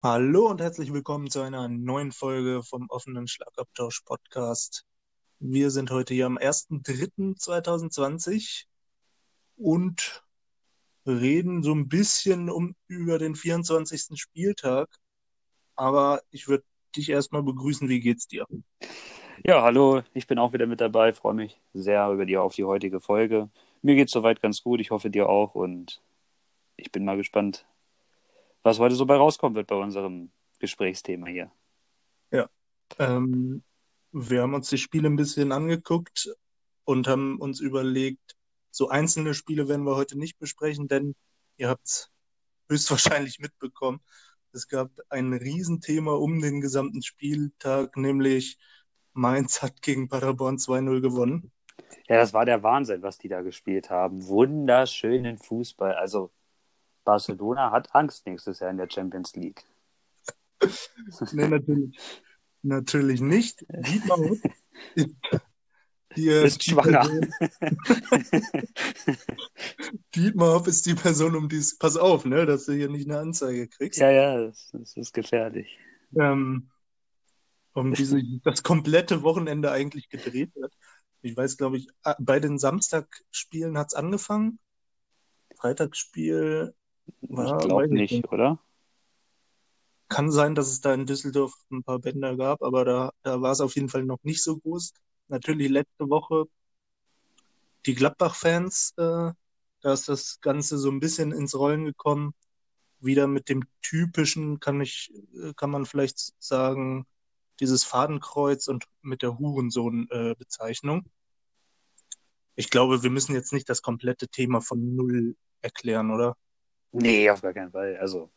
Hallo und herzlich willkommen zu einer neuen Folge vom offenen Schlagabtausch Podcast. Wir sind heute hier am 1.3.2020 und reden so ein bisschen um über den 24. Spieltag. Aber ich würde dich erstmal begrüßen. Wie geht's dir? Ja, hallo, ich bin auch wieder mit dabei, freue mich sehr über die auf die heutige Folge. Mir geht's soweit ganz gut, ich hoffe dir auch und ich bin mal gespannt, was heute so bei rauskommen wird bei unserem Gesprächsthema hier. Ja, ähm, wir haben uns die Spiele ein bisschen angeguckt und haben uns überlegt, so einzelne Spiele werden wir heute nicht besprechen, denn ihr habt es höchstwahrscheinlich mitbekommen. Es gab ein Riesenthema um den gesamten Spieltag, nämlich Mainz hat gegen Paderborn 2-0 gewonnen. Ja, das war der Wahnsinn, was die da gespielt haben. Wunderschönen Fußball. Also Barcelona hat Angst nächstes Jahr in der Champions League. nee, natürlich, natürlich nicht. Dietmar Hopp ist, schwanger. Person, Dietmar Hopp ist die Person, um die es. Pass auf, ne, dass du hier nicht eine Anzeige kriegst. Ja, ja, das, das ist gefährlich. Ähm, um die sich das komplette Wochenende eigentlich gedreht hat. Ich weiß, glaube ich, bei den Samstagspielen hat es angefangen. Freitagsspiel war. Ich glaube nicht, nicht, oder? Kann sein, dass es da in Düsseldorf ein paar Bänder gab, aber da, da war es auf jeden Fall noch nicht so groß. Natürlich letzte Woche die Gladbach-Fans, äh, da ist das Ganze so ein bisschen ins Rollen gekommen. Wieder mit dem typischen, kann ich, äh, kann man vielleicht sagen, dieses Fadenkreuz und mit der Hurensohn-Bezeichnung. Äh, ich glaube, wir müssen jetzt nicht das komplette Thema von Null erklären, oder? Nee, auf gar keinen Fall. Also.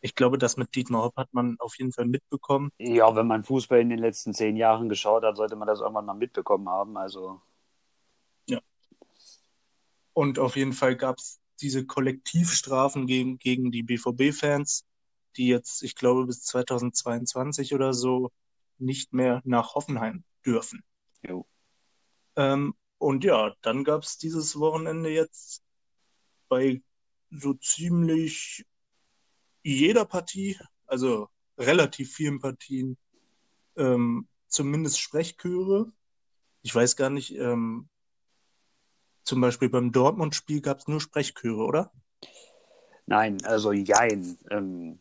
Ich glaube, das mit Dietmar Hopp hat man auf jeden Fall mitbekommen. Ja, wenn man Fußball in den letzten zehn Jahren geschaut hat, sollte man das irgendwann mal mitbekommen haben. Also. Ja. Und auf jeden Fall gab es diese Kollektivstrafen gegen, gegen die BVB-Fans, die jetzt, ich glaube, bis 2022 oder so nicht mehr nach Hoffenheim dürfen. Jo. Ähm, und ja, dann gab es dieses Wochenende jetzt bei so ziemlich jeder Partie, also relativ vielen Partien, ähm, zumindest Sprechchöre. Ich weiß gar nicht, ähm, zum Beispiel beim Dortmund-Spiel gab es nur Sprechchöre, oder? Nein, also jein. Ähm,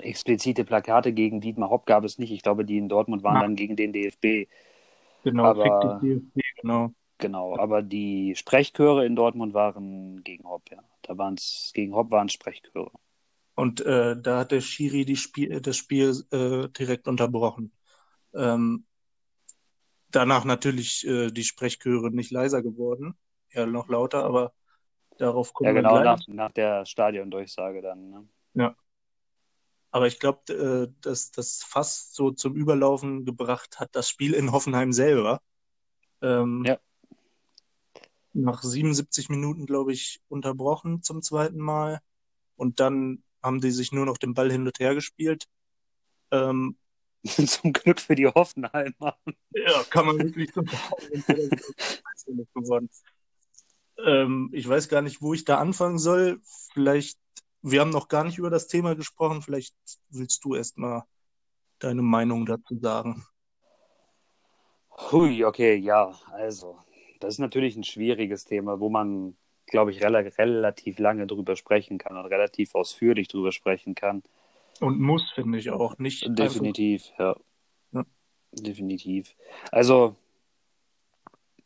explizite Plakate gegen Dietmar Hopp gab es nicht. Ich glaube, die in Dortmund waren ja. dann gegen den DFB. Genau, aber, DFB, genau. Genau, aber die Sprechchöre in Dortmund waren gegen Hopp, ja. Da waren es, gegen Hopp waren Sprechchöre. Und äh, da hat der Schiri Spiel, das Spiel äh, direkt unterbrochen. Ähm, danach natürlich äh, die Sprechchöre nicht leiser geworden, ja noch lauter, aber darauf kommen wir Ja, genau, nach, nach der Stadiondurchsage dann. Ne? Ja. Aber ich glaube, äh, dass das fast so zum Überlaufen gebracht hat, das Spiel in Hoffenheim selber. Ähm, ja nach 77 Minuten, glaube ich, unterbrochen zum zweiten Mal. Und dann haben die sich nur noch den Ball hin und her gespielt. Ähm, zum Glück für die Hoffenheimer. Ja, kann man wirklich so geworden. Ähm, ich weiß gar nicht, wo ich da anfangen soll. Vielleicht, wir haben noch gar nicht über das Thema gesprochen. Vielleicht willst du erst mal deine Meinung dazu sagen. Hui, okay, ja, also das ist natürlich ein schwieriges Thema, wo man, glaube ich, rel relativ lange drüber sprechen kann und relativ ausführlich drüber sprechen kann. Und muss, finde ich auch. Nicht Definitiv, ja. ja. Definitiv. Also,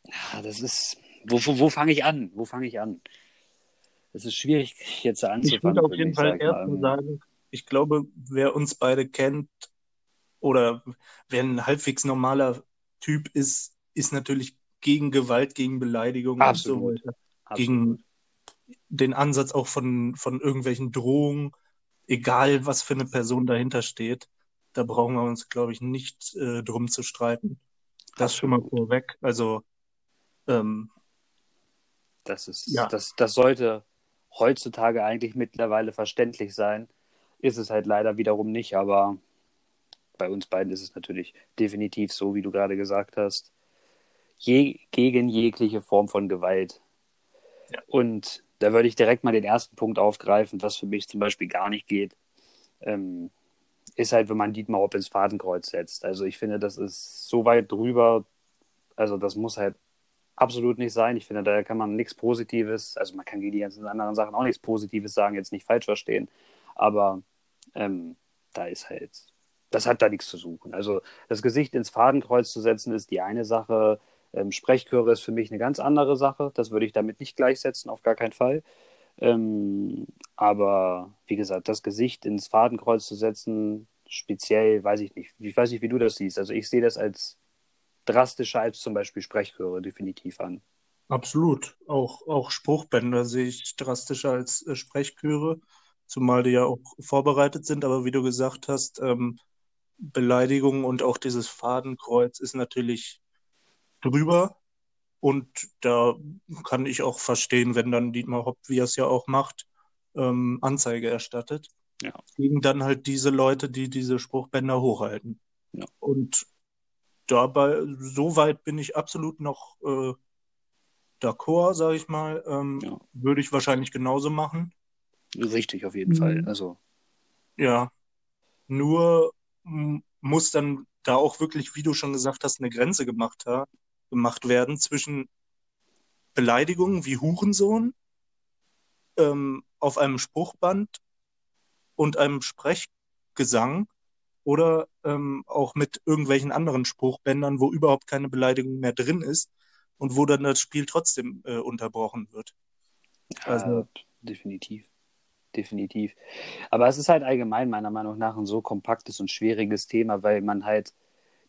ja, das ist. Wo, wo, wo fange ich an? Wo fange ich an? Es ist schwierig, jetzt anzufangen. Ich würde auf jeden Fall erst mal sagen, ich glaube, wer uns beide kennt oder wer ein halbwegs normaler Typ ist, ist natürlich gegen Gewalt, gegen Beleidigung Absolut. und so weiter. Gegen den Ansatz auch von, von irgendwelchen Drohungen, egal was für eine Person dahinter steht. Da brauchen wir uns, glaube ich, nicht äh, drum zu streiten. Das Absolut. schon mal vorweg. Also, ähm, das ist, ja. das, das sollte heutzutage eigentlich mittlerweile verständlich sein. Ist es halt leider wiederum nicht, aber bei uns beiden ist es natürlich definitiv so, wie du gerade gesagt hast je, gegen jegliche Form von Gewalt. Ja. Und da würde ich direkt mal den ersten Punkt aufgreifen, was für mich zum Beispiel gar nicht geht. ähm, ist halt, wenn man Dietmar Hopp ins Fadenkreuz setzt. Also ich finde, das ist so weit drüber, also das muss halt absolut nicht sein. Ich finde, da kann man nichts Positives, also man kann gegen die ganzen anderen Sachen auch nichts Positives sagen, jetzt nicht falsch verstehen, aber ähm, da ist halt, das hat da nichts zu suchen. Also das Gesicht ins Fadenkreuz zu setzen, ist die eine Sache. Ähm, Sprechchöre ist für mich eine ganz andere Sache. Das würde ich damit nicht gleichsetzen, auf gar keinen Fall. Ähm, aber wie gesagt, das Gesicht ins Fadenkreuz zu setzen, speziell, weiß ich nicht. Ich weiß nicht, wie du das siehst. Also ich sehe das als drastischer als zum Beispiel Sprechchöre definitiv an. Absolut. Auch, auch Spruchbänder sehe ich drastischer als äh, Sprechchöre, zumal die ja auch vorbereitet sind. Aber wie du gesagt hast, ähm, Beleidigung und auch dieses Fadenkreuz ist natürlich drüber. Und da kann ich auch verstehen, wenn dann Dietmar Hopp, wie er es ja auch macht, ähm, Anzeige erstattet. Ja. Gegen dann halt diese Leute, die diese Spruchbänder hochhalten. Ja. Und dabei, so weit bin ich absolut noch äh, d'accord, sage ich mal. Ähm, ja. Würde ich wahrscheinlich genauso machen. Richtig, auf jeden mhm. Fall. Also. Ja. Nur muss dann da auch wirklich, wie du schon gesagt hast, eine Grenze gemacht, ha gemacht werden zwischen Beleidigungen wie Hurensohn ähm, auf einem Spruchband und einem Sprechgesang oder ähm, auch mit irgendwelchen anderen Spruchbändern, wo überhaupt keine Beleidigung mehr drin ist und wo dann das Spiel trotzdem äh, unterbrochen wird. Also, definitiv. Definitiv. Aber es ist halt allgemein meiner Meinung nach ein so kompaktes und schwieriges Thema, weil man halt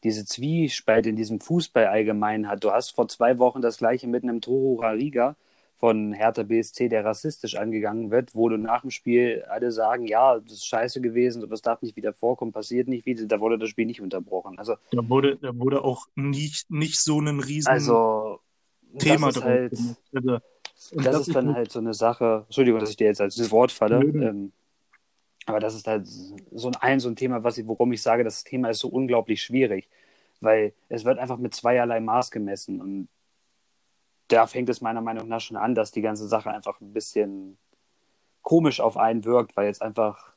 diese Zwiespalt in diesem Fußball allgemein hat. Du hast vor zwei Wochen das gleiche mit einem Toru Rariga, von Hertha BSC, der rassistisch angegangen wird, wo du nach dem Spiel alle sagen, ja, das ist scheiße gewesen, sowas darf nicht wieder vorkommen, passiert nicht wieder, da wurde das Spiel nicht unterbrochen. Also, da wurde, da wurde auch nicht, nicht so ein riesen also, Thema das halt, also, das, das ist dann halt so eine Sache, Entschuldigung, dass ich dir jetzt als Wort falle, ähm, aber das ist halt so ein, so ein Thema, was ich, worum ich sage, das Thema ist so unglaublich schwierig, weil es wird einfach mit zweierlei Maß gemessen und da fängt es meiner Meinung nach schon an, dass die ganze Sache einfach ein bisschen komisch auf einen wirkt, weil jetzt einfach,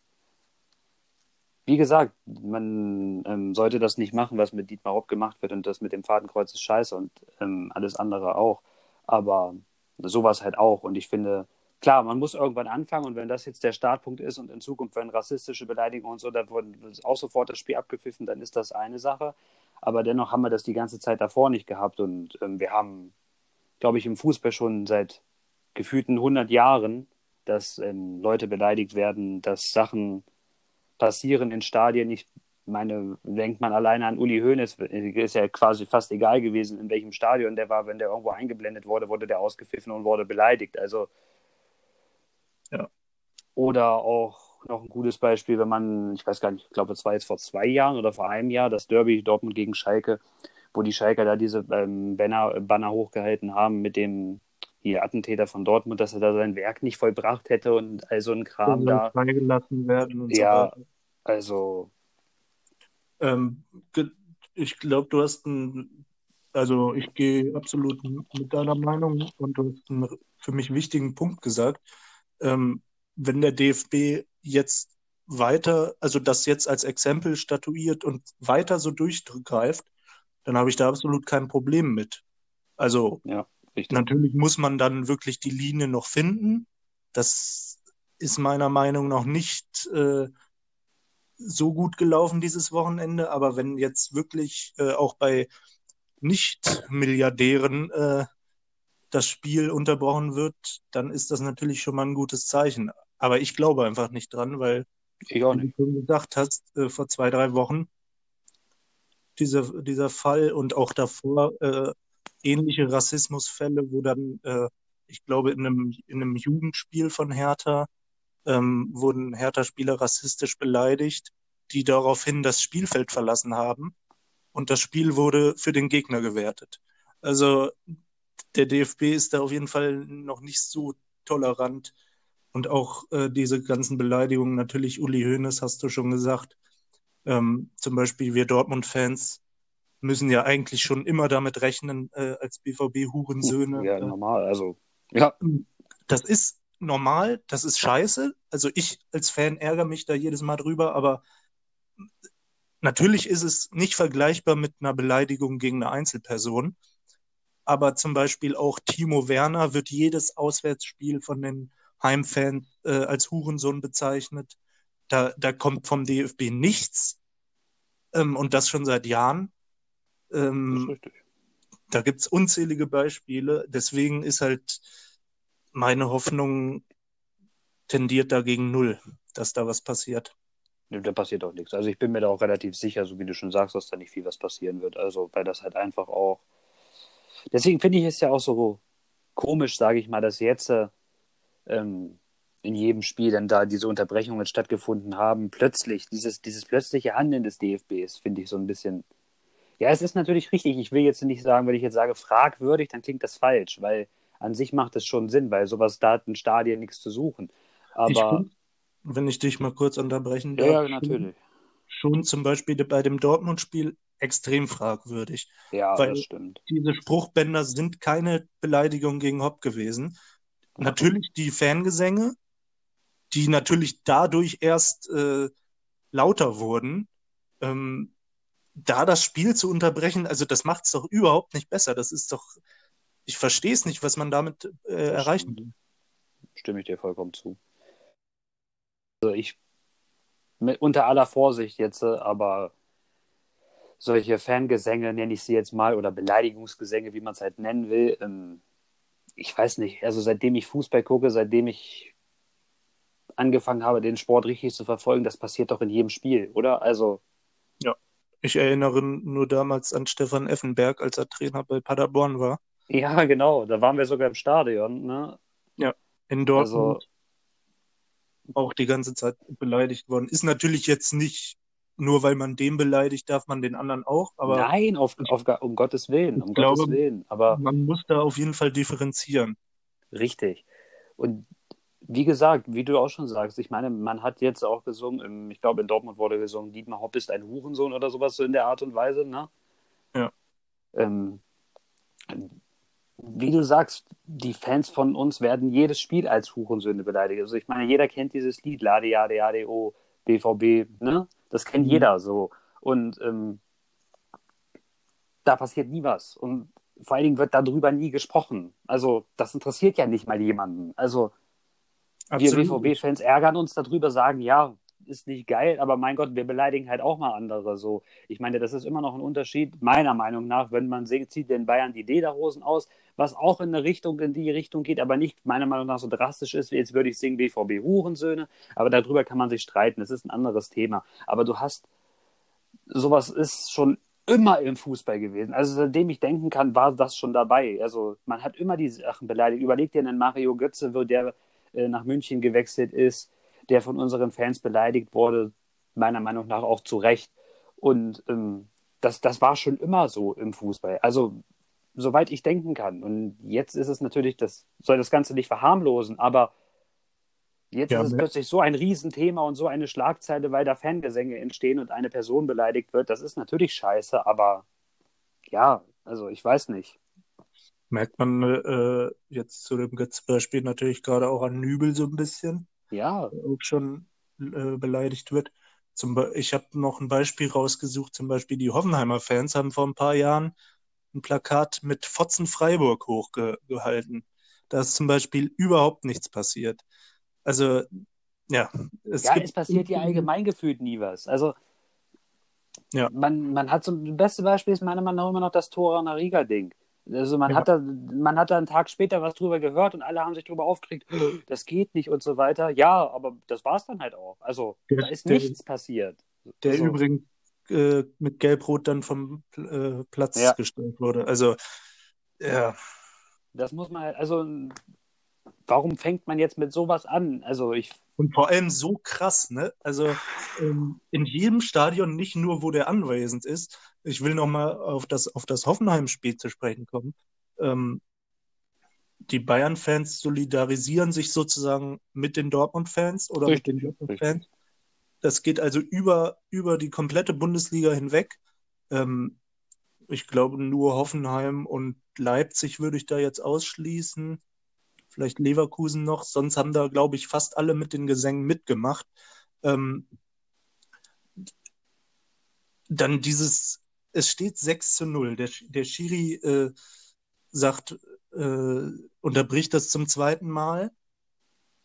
wie gesagt, man ähm, sollte das nicht machen, was mit Dietmar Hopp gemacht wird und das mit dem Fadenkreuz ist scheiße und ähm, alles andere auch. Aber sowas halt auch. Und ich finde, klar, man muss irgendwann anfangen und wenn das jetzt der Startpunkt ist und in Zukunft, wenn rassistische Beleidigungen und so, da wird auch sofort das Spiel abgepfiffen, dann ist das eine Sache. Aber dennoch haben wir das die ganze Zeit davor nicht gehabt und ähm, wir haben glaube ich, im Fußball schon seit gefühlten 100 Jahren, dass ähm, Leute beleidigt werden, dass Sachen passieren in Stadien. Ich meine, denkt man alleine an Uli Hoeneß, ist ja quasi fast egal gewesen, in welchem Stadion der war. Wenn der irgendwo eingeblendet wurde, wurde der ausgepfiffen und wurde beleidigt. Also, ja. Oder auch noch ein gutes Beispiel, wenn man, ich weiß gar nicht, ich glaube, es war jetzt vor zwei Jahren oder vor einem Jahr, das Derby Dortmund gegen Schalke wo die Schalker da diese ähm, Banner, Banner hochgehalten haben mit dem hier Attentäter von Dortmund, dass er da sein Werk nicht vollbracht hätte und all so ein Kram da. Freigelassen werden und ja, so also. Ähm, ich glaube, du hast ein, also ich gehe absolut mit deiner Meinung und du hast einen für mich wichtigen Punkt gesagt. Ähm, wenn der DFB jetzt weiter, also das jetzt als Exempel statuiert und weiter so durchgreift, dann habe ich da absolut kein Problem mit. Also ja, natürlich muss man dann wirklich die Linie noch finden. Das ist meiner Meinung nach nicht äh, so gut gelaufen dieses Wochenende, aber wenn jetzt wirklich äh, auch bei Nicht-Milliardären äh, das Spiel unterbrochen wird, dann ist das natürlich schon mal ein gutes Zeichen. Aber ich glaube einfach nicht dran, weil, ich auch nicht. wie du schon gesagt hast, äh, vor zwei, drei Wochen dieser, dieser Fall und auch davor äh, ähnliche Rassismusfälle, wo dann, äh, ich glaube, in einem, in einem Jugendspiel von Hertha ähm, wurden Hertha-Spieler rassistisch beleidigt, die daraufhin das Spielfeld verlassen haben und das Spiel wurde für den Gegner gewertet. Also der DFB ist da auf jeden Fall noch nicht so tolerant und auch äh, diese ganzen Beleidigungen, natürlich Uli Hoeneß, hast du schon gesagt, ähm, zum Beispiel wir Dortmund-Fans müssen ja eigentlich schon immer damit rechnen, äh, als BVB-Hurensöhne. Ja, normal, also, ja. Das ist normal, das ist scheiße. Also ich als Fan ärgere mich da jedes Mal drüber, aber natürlich ist es nicht vergleichbar mit einer Beleidigung gegen eine Einzelperson. Aber zum Beispiel auch Timo Werner wird jedes Auswärtsspiel von den Heimfans äh, als Hurensohn bezeichnet. Da, da kommt vom DFB nichts. Ähm, und das schon seit Jahren. Ähm. Da gibt es unzählige Beispiele. Deswegen ist halt meine Hoffnung tendiert dagegen null, dass da was passiert. Da passiert auch nichts. Also ich bin mir da auch relativ sicher, so wie du schon sagst, dass da nicht viel was passieren wird. Also weil das halt einfach auch. Deswegen finde ich es ja auch so komisch, sage ich mal, dass jetzt ähm, in jedem Spiel dann da diese Unterbrechungen stattgefunden haben. Plötzlich, dieses, dieses plötzliche Handeln des DFBs, finde ich so ein bisschen. Ja, es ist natürlich richtig. Ich will jetzt nicht sagen, wenn ich jetzt sage fragwürdig, dann klingt das falsch, weil an sich macht es schon Sinn, weil sowas da hat ein Stadion nichts zu suchen. Aber. Ich, wenn ich dich mal kurz unterbrechen darf. Ja, natürlich. Schon zum Beispiel bei dem Dortmund-Spiel extrem fragwürdig. Ja, weil das stimmt. Diese Spruchbänder sind keine Beleidigung gegen Hopp gewesen. Natürlich die Fangesänge, die natürlich dadurch erst äh, lauter wurden. Ähm, da das Spiel zu unterbrechen, also das macht es doch überhaupt nicht besser. Das ist doch, ich verstehe es nicht, was man damit äh, erreichen will. Stimme ich dir vollkommen zu. Also ich, mit, unter aller Vorsicht jetzt, aber solche Fangesänge, nenne ich sie jetzt mal, oder Beleidigungsgesänge, wie man es halt nennen will, ähm, ich weiß nicht, also seitdem ich Fußball gucke, seitdem ich angefangen habe, den Sport richtig zu verfolgen, das passiert doch in jedem Spiel, oder? Also. Ja, ich erinnere nur damals an Stefan Effenberg, als er Trainer bei Paderborn war. Ja, genau, da waren wir sogar im Stadion, ne? Ja, in Dortmund. Also, auch die ganze Zeit beleidigt worden. Ist natürlich jetzt nicht nur weil man den beleidigt, darf man den anderen auch. Aber Nein, auf, auf, um Gottes Willen, um glaube, Gottes Willen. Aber man muss da auf jeden Fall differenzieren. Richtig. Und wie gesagt, wie du auch schon sagst, ich meine, man hat jetzt auch gesungen, ich glaube in Dortmund wurde gesungen, Dietmar Hopp ist ein Hurensohn oder sowas so in der Art und Weise, ne? Ja. Ähm, wie du sagst, die Fans von uns werden jedes Spiel als Hurensöhne beleidigt. Also ich meine, jeder kennt dieses Lied, Lade, Jade, Jade, O, BVB, ne? Das kennt mhm. jeder so. Und ähm, da passiert nie was. Und vor allen Dingen wird darüber nie gesprochen. Also das interessiert ja nicht mal jemanden. Also Absolut. wir BVB-Fans ärgern uns darüber, sagen, ja, ist nicht geil, aber mein Gott, wir beleidigen halt auch mal andere. So, ich meine, das ist immer noch ein Unterschied, meiner Meinung nach, wenn man zieht den Bayern die Lederhosen aus, was auch in eine Richtung, in die Richtung geht, aber nicht meiner Meinung nach so drastisch ist, wie jetzt würde ich singen BVB Hurensöhne, aber darüber kann man sich streiten, das ist ein anderes Thema. Aber du hast, sowas ist schon immer im Fußball gewesen. Also seitdem ich denken kann, war das schon dabei. Also man hat immer die Sachen beleidigt. Überleg dir einen Mario Götze, wo der äh, nach München gewechselt ist der von unseren Fans beleidigt wurde, meiner Meinung nach auch zu Recht. Und ähm, das, das war schon immer so im Fußball. Also, soweit ich denken kann. Und jetzt ist es natürlich, das soll das Ganze nicht verharmlosen, aber jetzt ja, ist es ne? plötzlich so ein Riesenthema und so eine Schlagzeile, weil da Fangesänge entstehen und eine Person beleidigt wird. Das ist natürlich scheiße, aber ja, also ich weiß nicht. Merkt man äh, jetzt zu dem Beispiel natürlich gerade auch an Nübel so ein bisschen ja. auch schon äh, beleidigt wird. Zum ich habe noch ein Beispiel rausgesucht, zum Beispiel die Hoffenheimer Fans haben vor ein paar Jahren ein Plakat mit Fotzen Freiburg hochgehalten. Da ist zum Beispiel überhaupt nichts passiert. Also, ja. Es ja, es passiert ja allgemein gefühlt nie was. Also, ja. man, man hat so, das beste Beispiel ist meiner Meinung nach immer noch das Tor Riga-Ding. Also man, ja. hat da, man hat da einen Tag später was drüber gehört und alle haben sich drüber aufgeregt, das geht nicht und so weiter. Ja, aber das war es dann halt auch. Also der, da ist der, nichts passiert. Der so. übrigens äh, mit Gelb-Rot dann vom äh, Platz ja. gestellt wurde. Also, ja. Das muss man halt, also warum fängt man jetzt mit sowas an? Also ich. Und vor allem so krass, ne? Also ähm, in jedem Stadion, nicht nur, wo der anwesend ist. Ich will nochmal auf das, auf das Hoffenheim-Spiel zu sprechen kommen. Ähm, die Bayern-Fans solidarisieren sich sozusagen mit den Dortmund-Fans oder richtig, mit den Dortmund-Fans. Das geht also über, über die komplette Bundesliga hinweg. Ähm, ich glaube, nur Hoffenheim und Leipzig würde ich da jetzt ausschließen. vielleicht Leverkusen noch. Sonst haben da, glaube ich, fast alle mit den Gesängen mitgemacht. Ähm, dann dieses, es steht 6 zu 0. Der, der Schiri äh, sagt, äh, unterbricht das zum zweiten Mal.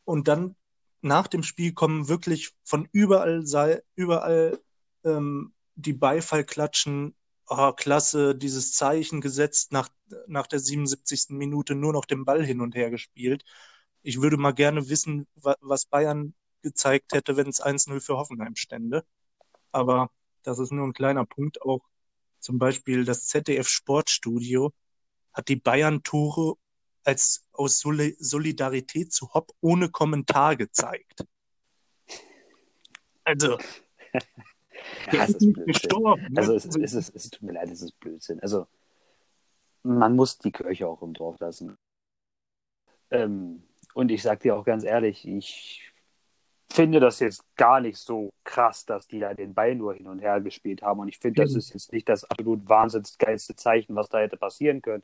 Und dann nach dem Spiel kommen wirklich von überall, sei, überall ähm, die Beifallklatschen. Oh, klasse, dieses Zeichen gesetzt, nach, nach der 77. Minute nur noch den Ball hin und her gespielt. Ich würde mal gerne wissen, wa was Bayern gezeigt hätte, wenn es 1-0 für Hoffenheim stände. Aber das ist nur ein kleiner Punkt. Auch zum Beispiel das ZDF Sportstudio hat die Bayern-Tore als aus Solidarität zu Hopp ohne Kommentar gezeigt. Also, ja, es ist Blödsinn. Gestorben, ne? Also, es, es, es, es, tut mir leid, es ist Blödsinn. Also, man muss die Kirche auch im Dorf lassen. Ähm, und ich sag dir auch ganz ehrlich, ich finde das jetzt gar nicht so krass, dass die da den Ball nur hin und her gespielt haben. Und ich finde, das ist jetzt nicht das absolut wahnsinnig geilste Zeichen, was da hätte passieren können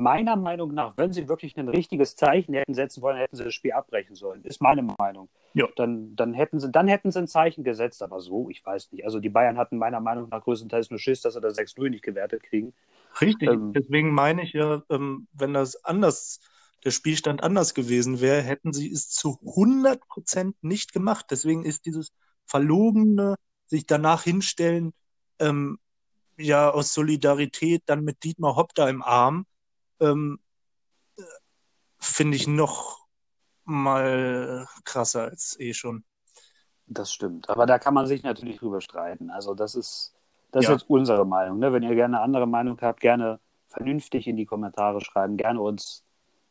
meiner Meinung nach, wenn sie wirklich ein richtiges Zeichen hätten setzen wollen, hätten sie das Spiel abbrechen sollen. Ist meine Meinung. Ja. Dann, dann, hätten sie, dann hätten sie ein Zeichen gesetzt, aber so, ich weiß nicht. Also die Bayern hatten meiner Meinung nach größtenteils nur Schiss, dass sie das 6-0 nicht gewertet kriegen. Richtig, ähm, deswegen meine ich ja, ähm, wenn das anders, der Spielstand anders gewesen wäre, hätten sie es zu 100% nicht gemacht. Deswegen ist dieses verlogene, sich danach hinstellen, ähm, ja, aus Solidarität dann mit Dietmar Hopp da im Arm, ähm, finde ich noch mal krasser als eh schon. Das stimmt. Aber da kann man sich natürlich drüber streiten. Also das ist, das ja. ist jetzt unsere Meinung. Ne? Wenn ihr gerne eine andere Meinung habt, gerne vernünftig in die Kommentare schreiben, gerne uns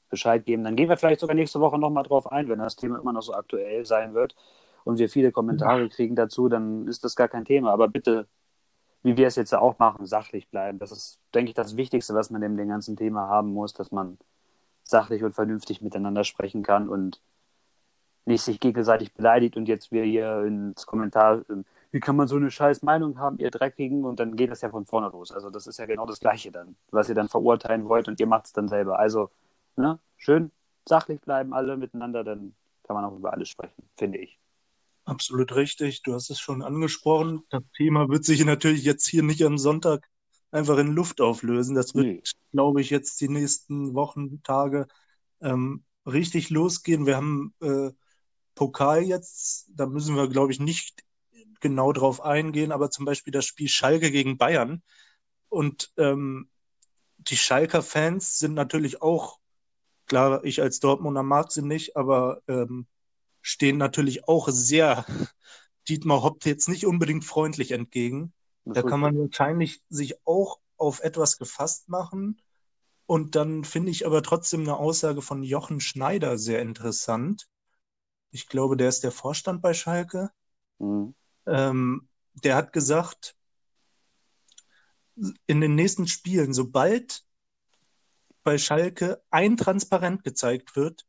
Bescheid geben. Dann gehen wir vielleicht sogar nächste Woche nochmal drauf ein, wenn das Thema immer noch so aktuell sein wird und wir viele Kommentare kriegen dazu, dann ist das gar kein Thema. Aber bitte wie wir es jetzt auch machen, sachlich bleiben. Das ist, denke ich, das Wichtigste, was man in dem ganzen Thema haben muss, dass man sachlich und vernünftig miteinander sprechen kann und nicht sich gegenseitig beleidigt und jetzt wir hier ins Kommentar, ähm, wie kann man so eine scheiß Meinung haben, ihr Dreckigen, und dann geht das ja von vorne los. Also das ist ja genau das Gleiche dann, was ihr dann verurteilen wollt und ihr macht es dann selber. Also, ne, schön sachlich bleiben alle miteinander, dann kann man auch über alles sprechen, finde ich. Absolut richtig. Du hast es schon angesprochen. Das Thema wird sich natürlich jetzt hier nicht am Sonntag einfach in Luft auflösen. Das wird, nee. glaube ich, jetzt die nächsten Wochen, Tage ähm, richtig losgehen. Wir haben äh, Pokal jetzt, da müssen wir, glaube ich, nicht genau drauf eingehen, aber zum Beispiel das Spiel Schalke gegen Bayern. Und ähm, die Schalker Fans sind natürlich auch, klar, ich als Dortmunder mag sie nicht, aber ähm, stehen natürlich auch sehr Dietmar Hopp jetzt nicht unbedingt freundlich entgegen. Da kann man wahrscheinlich sich auch auf etwas gefasst machen. Und dann finde ich aber trotzdem eine Aussage von Jochen Schneider sehr interessant. Ich glaube, der ist der Vorstand bei Schalke. Mhm. Ähm, der hat gesagt, in den nächsten Spielen, sobald bei Schalke ein Transparent gezeigt wird,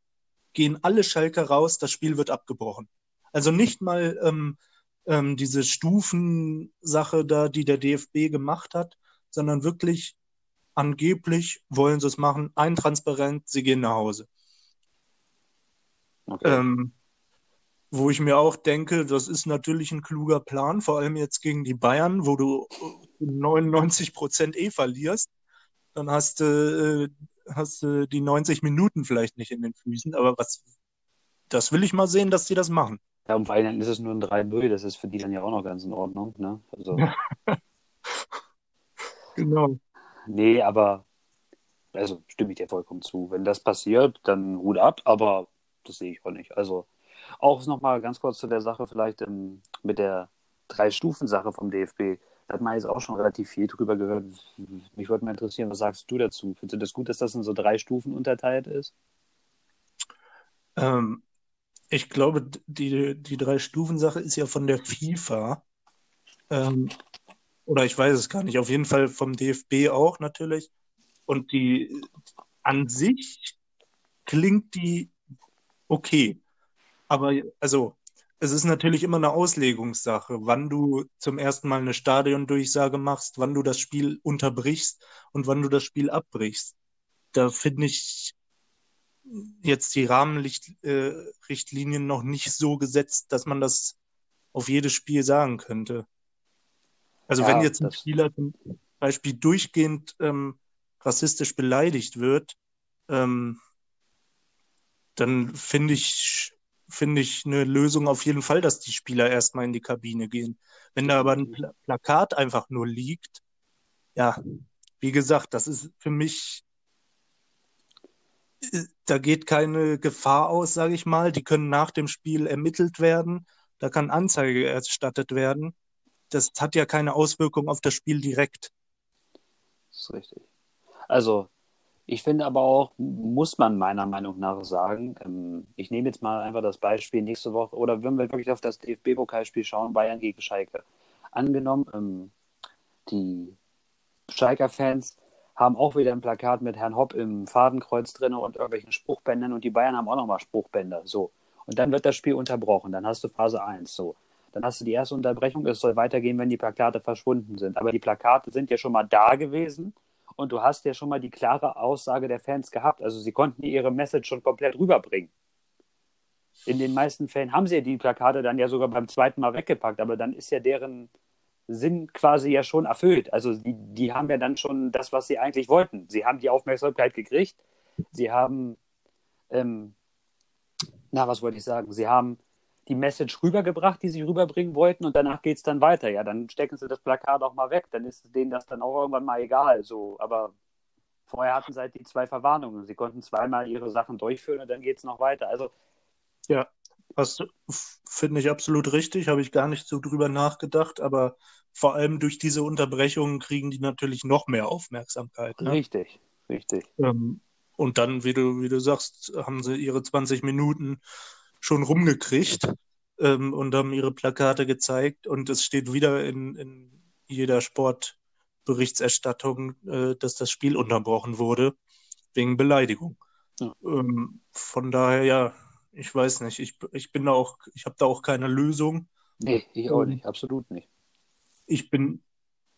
gehen alle Schalker raus, das Spiel wird abgebrochen. Also nicht mal ähm, ähm, diese Stufensache da, die der DFB gemacht hat, sondern wirklich angeblich wollen sie es machen, ein Transparent, sie gehen nach Hause. Okay. Ähm, wo ich mir auch denke, das ist natürlich ein kluger Plan, vor allem jetzt gegen die Bayern, wo du 99 äh, Prozent eh verlierst. Dann hast du äh, hast du die 90 Minuten vielleicht nicht in den Füßen, aber was, das will ich mal sehen, dass die das machen. Ja, und vor allem ist es nur ein 3-0, das ist für die dann ja auch noch ganz in Ordnung, ne? Also. genau. Nee, aber, also stimme ich dir vollkommen zu. Wenn das passiert, dann Hut ab, aber das sehe ich auch nicht. Also, auch nochmal ganz kurz zu der Sache vielleicht ähm, mit der Drei-Stufen-Sache vom DFB. Hat man jetzt auch schon relativ viel drüber gehört. Mich würde mal interessieren, was sagst du dazu? Findest du das gut, dass das in so drei Stufen unterteilt ist? Ähm, ich glaube, die, die Drei-Stufen-Sache ist ja von der FIFA. Ähm, oder ich weiß es gar nicht. Auf jeden Fall vom DFB auch natürlich. Und die an sich klingt die okay. Aber also es ist natürlich immer eine Auslegungssache, wann du zum ersten Mal eine Stadiondurchsage machst, wann du das Spiel unterbrichst und wann du das Spiel abbrichst. Da finde ich, jetzt die Rahmenrichtlinien äh, noch nicht so gesetzt, dass man das auf jedes Spiel sagen könnte. Also ja, wenn jetzt ein Spieler zum Beispiel durchgehend ähm, rassistisch beleidigt wird, ähm, dann finde ich, finde ich eine Lösung auf jeden Fall, dass die Spieler erstmal in die Kabine gehen. Wenn da aber ein Pla Plakat einfach nur liegt, ja, wie gesagt, das ist für mich, äh, da geht keine Gefahr aus, sage ich mal. Die können nach dem Spiel ermittelt werden. Da kann Anzeige erstattet werden. Das hat ja keine Auswirkung auf das Spiel direkt. Das ist richtig. Also, ich finde aber auch, muss man meiner Meinung nach sagen, ähm, ich nehme jetzt mal einfach das Beispiel nächste Woche, oder wenn wir wirklich auf das DFB-Pokalspiel schauen, Bayern gegen Schalke. Angenommen, ähm, die Schalker-Fans haben auch wieder ein Plakat mit Herrn Hopp im Fadenkreuz drin und irgendwelchen Spruchbändern und die Bayern haben auch nochmal Spruchbänder. So. Und dann wird das Spiel unterbrochen. Dann hast du Phase 1. So. Dann hast du die erste Unterbrechung. Es soll weitergehen, wenn die Plakate verschwunden sind. Aber die Plakate sind ja schon mal da gewesen und du hast ja schon mal die klare Aussage der Fans gehabt. Also sie konnten ihre Message schon komplett rüberbringen. In den meisten Fällen haben sie ja die Plakate dann ja sogar beim zweiten Mal weggepackt, aber dann ist ja deren Sinn quasi ja schon erfüllt. Also die, die haben ja dann schon das, was sie eigentlich wollten. Sie haben die Aufmerksamkeit gekriegt. Sie haben, ähm, na, was wollte ich sagen? Sie haben die Message rübergebracht, die sie rüberbringen wollten, und danach geht es dann weiter. Ja, dann stecken sie das Plakat auch mal weg, dann ist denen das dann auch irgendwann mal egal. So, aber vorher hatten sie halt die zwei Verwarnungen. Sie konnten zweimal ihre Sachen durchführen und dann geht es noch weiter. Also ja, was finde ich absolut richtig, habe ich gar nicht so drüber nachgedacht, aber vor allem durch diese Unterbrechungen kriegen die natürlich noch mehr Aufmerksamkeit. Ne? Richtig, richtig. Ähm, und dann, wie du, wie du sagst, haben sie ihre 20 Minuten schon rumgekriegt ähm, und haben ihre Plakate gezeigt und es steht wieder in, in jeder Sportberichterstattung, äh, dass das Spiel unterbrochen wurde wegen Beleidigung. Ja. Ähm, von daher, ja, ich weiß nicht, ich, ich bin da auch, ich habe da auch keine Lösung. Nee, ich auch nicht, absolut nicht. Ich bin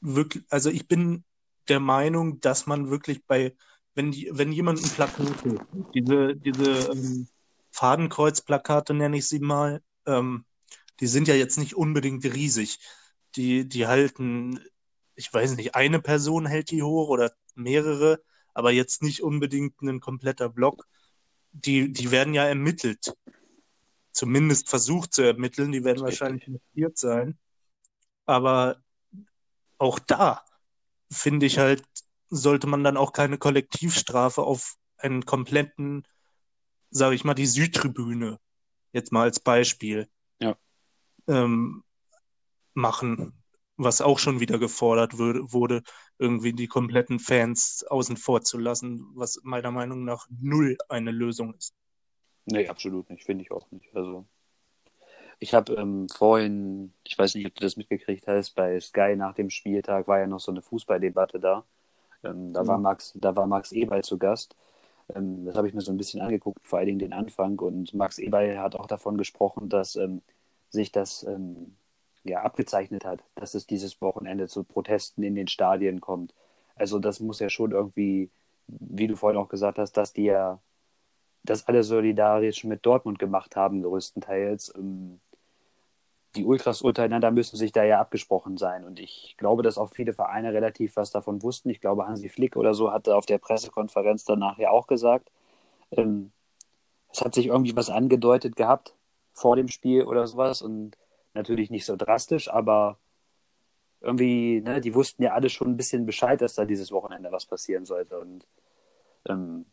wirklich, also ich bin der Meinung, dass man wirklich bei, wenn die, wenn jemand ein Plakat, diese, diese ähm, Fadenkreuzplakate nenne ich sie mal, ähm, die sind ja jetzt nicht unbedingt riesig. Die, die halten, ich weiß nicht, eine Person hält die hoch oder mehrere, aber jetzt nicht unbedingt ein kompletter Block. Die, die werden ja ermittelt. Zumindest versucht zu ermitteln. Die werden wahrscheinlich notiert sein. Aber auch da finde ich halt, sollte man dann auch keine Kollektivstrafe auf einen kompletten sage ich mal, die Südtribüne, jetzt mal als Beispiel, ja. ähm, machen, was auch schon wieder gefordert würde, wurde, irgendwie die kompletten Fans außen vor zu lassen, was meiner Meinung nach null eine Lösung ist. Nee, absolut nicht, finde ich auch nicht. Also ich habe ähm, vorhin, ich weiß nicht, ob du das mitgekriegt hast, bei Sky nach dem Spieltag war ja noch so eine Fußballdebatte da. Ähm, da, mhm. war Max, da war Max Eberl zu Gast ähm, das habe ich mir so ein bisschen angeguckt, vor allen Dingen den Anfang. Und Max Eberl hat auch davon gesprochen, dass ähm, sich das ähm, ja, abgezeichnet hat, dass es dieses Wochenende zu Protesten in den Stadien kommt. Also das muss ja schon irgendwie, wie du vorhin auch gesagt hast, dass die ja das alle solidarisch mit Dortmund gemacht haben, größtenteils. Die Ultras untereinander müssen sich da ja abgesprochen sein. Und ich glaube, dass auch viele Vereine relativ was davon wussten. Ich glaube, Hansi Flick oder so hatte auf der Pressekonferenz danach ja auch gesagt, ähm, es hat sich irgendwie was angedeutet gehabt vor dem Spiel oder sowas. Und natürlich nicht so drastisch, aber irgendwie, ne, die wussten ja alle schon ein bisschen Bescheid, dass da dieses Wochenende was passieren sollte. Und ähm,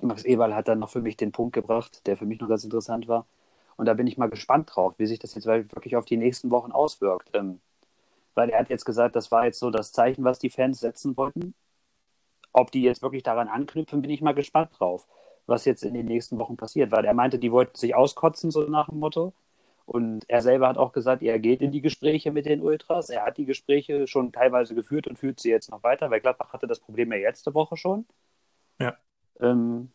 Max Eberl hat dann noch für mich den Punkt gebracht, der für mich noch ganz interessant war und da bin ich mal gespannt drauf, wie sich das jetzt wirklich auf die nächsten Wochen auswirkt. Ähm, weil er hat jetzt gesagt, das war jetzt so das Zeichen, was die Fans setzen wollten. Ob die jetzt wirklich daran anknüpfen, bin ich mal gespannt drauf, was jetzt in den nächsten Wochen passiert. Weil er meinte, die wollten sich auskotzen, so nach dem Motto. Und er selber hat auch gesagt, er geht in die Gespräche mit den Ultras. Er hat die Gespräche schon teilweise geführt und führt sie jetzt noch weiter, weil Gladbach hatte das Problem ja letzte Woche schon. Ja. Ähm,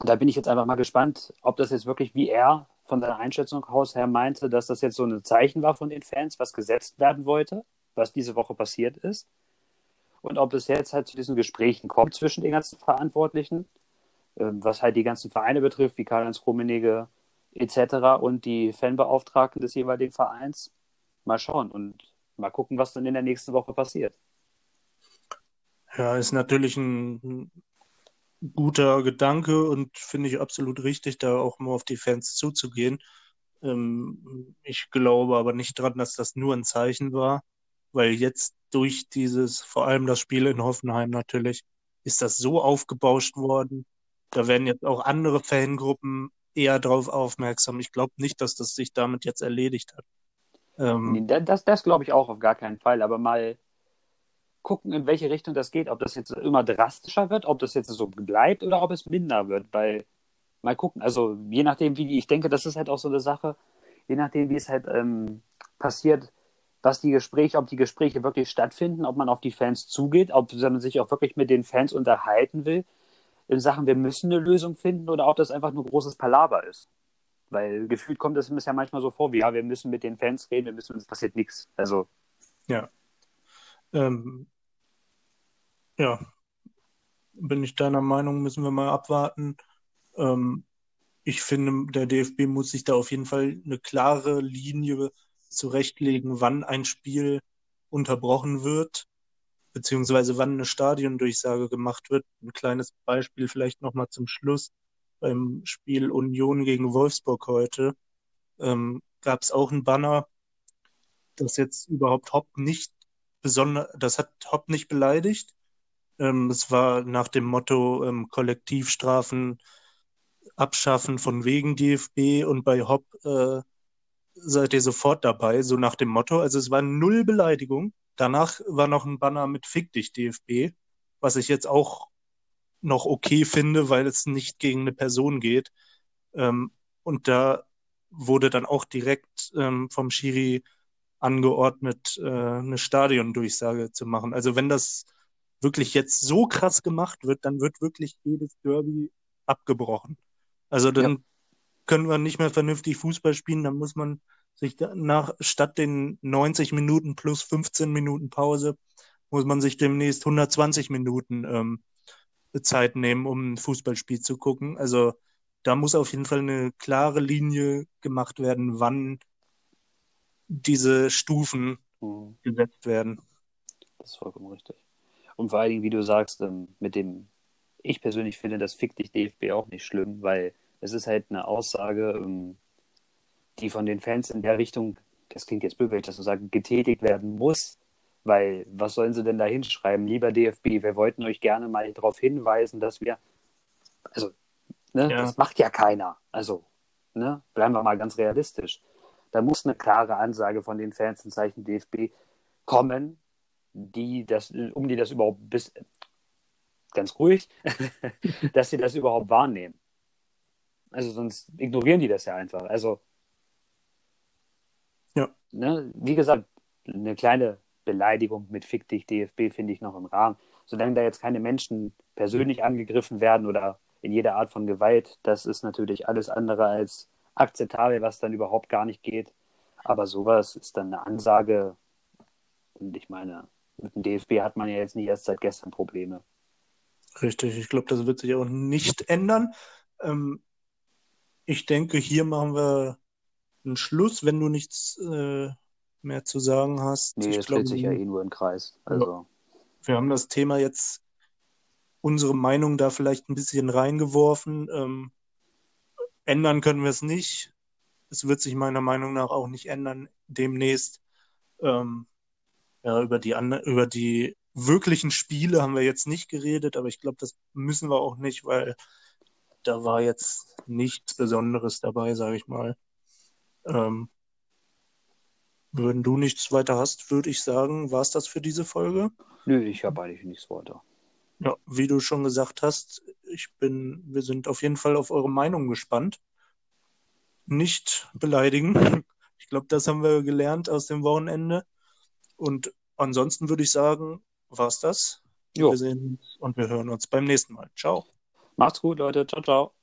da bin ich jetzt einfach mal gespannt, ob das jetzt wirklich wie er von seiner Einschätzung aus her meinte, dass das jetzt so ein Zeichen war von den Fans, was gesetzt werden wollte, was diese Woche passiert ist. Und ob es jetzt halt zu diesen Gesprächen kommt zwischen den ganzen Verantwortlichen, ähm, was halt die ganzen Vereine betrifft, wie Karl-Heinz Rummenigge etc. und die Fanbeauftragten des jeweiligen Vereins. Mal schauen und mal gucken, was dann in der nächsten Woche passiert. Ja, ist natürlich ein guter Gedanke und finde ich absolut richtig, da auch mal auf die Fans zuzugehen. Ähm, ich glaube aber nicht dran, dass das nur ein Zeichen war, weil jetzt durch dieses, vor allem das Spiel in Hoffenheim natürlich, ist das so aufgebauscht worden. Da werden jetzt auch andere Fangruppen eher drauf aufmerksam. Ich glaube nicht, dass das sich damit jetzt erledigt hat. Ähm, das das glaube ich auch auf gar keinen Fall, aber mal gucken, in welche Richtung das geht, ob das jetzt immer drastischer wird, ob das jetzt so bleibt oder ob es minder wird, weil mal gucken, also je nachdem, wie ich denke, das ist halt auch so eine Sache, je nachdem, wie es halt ähm, passiert, was die Gespräche, ob die Gespräche wirklich stattfinden, ob man auf die Fans zugeht, ob man sich auch wirklich mit den Fans unterhalten will, in Sachen, wir müssen eine Lösung finden oder ob das einfach nur großes Palaver ist. Weil gefühlt kommt es ja manchmal so vor, wie ja, wir müssen mit den Fans reden, wir müssen, es passiert nichts. Also. Ja. Ähm, ja, bin ich deiner Meinung, müssen wir mal abwarten. Ähm, ich finde, der DFB muss sich da auf jeden Fall eine klare Linie zurechtlegen, wann ein Spiel unterbrochen wird, beziehungsweise wann eine Stadiondurchsage gemacht wird. Ein kleines Beispiel vielleicht nochmal zum Schluss. Beim Spiel Union gegen Wolfsburg heute ähm, gab es auch ein Banner, das jetzt überhaupt Hopp nicht besonders, das hat Hopp nicht beleidigt, ähm, es war nach dem Motto ähm, Kollektivstrafen abschaffen von wegen DFB und bei Hopp äh, seid ihr sofort dabei, so nach dem Motto. Also es war null Beleidigung. Danach war noch ein Banner mit Fick dich DFB, was ich jetzt auch noch okay finde, weil es nicht gegen eine Person geht. Ähm, und da wurde dann auch direkt ähm, vom Schiri angeordnet, äh, eine Stadiondurchsage zu machen. Also wenn das wirklich jetzt so krass gemacht wird, dann wird wirklich jedes Derby abgebrochen. Also dann ja. können wir nicht mehr vernünftig Fußball spielen, dann muss man sich nach, statt den 90 Minuten plus 15 Minuten Pause, muss man sich demnächst 120 Minuten ähm, Zeit nehmen, um ein Fußballspiel zu gucken. Also da muss auf jeden Fall eine klare Linie gemacht werden, wann diese Stufen mhm. gesetzt werden. Das ist vollkommen richtig. Und vor allen Dingen, wie du sagst, ähm, mit dem, ich persönlich finde das Fick dich DFB auch nicht schlimm, weil es ist halt eine Aussage, ähm, die von den Fans in der Richtung, das klingt jetzt blöd, wenn ich das so sage, getätigt werden muss. Weil was sollen sie denn da hinschreiben? Lieber DFB, wir wollten euch gerne mal darauf hinweisen, dass wir, also, ne, ja. das macht ja keiner. Also, ne, bleiben wir mal ganz realistisch. Da muss eine klare Ansage von den Fans in Zeichen DFB kommen, die das, um die das überhaupt bis ganz ruhig, dass sie das überhaupt wahrnehmen. Also sonst ignorieren die das ja einfach. Also ja. Ne, wie gesagt, eine kleine Beleidigung mit Fick dich DFB finde ich noch im Rahmen. Solange da jetzt keine Menschen persönlich angegriffen werden oder in jeder Art von Gewalt, das ist natürlich alles andere als akzeptabel, was dann überhaupt gar nicht geht. Aber sowas ist dann eine Ansage. Und ich meine, mit dem DFB hat man ja jetzt nicht erst seit gestern Probleme. Richtig, ich glaube, das wird sich auch nicht ändern. Ähm, ich denke, hier machen wir einen Schluss, wenn du nichts äh, mehr zu sagen hast. Nee, es dreht sich ja eh nur im Kreis. Also. Wir haben das Thema jetzt, unsere Meinung da vielleicht ein bisschen reingeworfen. Ähm, ändern können wir es nicht. Es wird sich meiner Meinung nach auch nicht ändern demnächst. Ähm, ja, über die, über die wirklichen Spiele haben wir jetzt nicht geredet, aber ich glaube, das müssen wir auch nicht, weil da war jetzt nichts Besonderes dabei, sage ich mal. Ähm, wenn du nichts weiter hast, würde ich sagen, war es das für diese Folge? Nö, ich habe eigentlich nichts weiter. Ja, wie du schon gesagt hast, ich bin, wir sind auf jeden Fall auf eure Meinung gespannt. Nicht beleidigen. Ich glaube, das haben wir gelernt aus dem Wochenende. Und ansonsten würde ich sagen, war's das. Jo. Wir sehen uns und wir hören uns beim nächsten Mal. Ciao. Macht's gut, Leute. Ciao, ciao.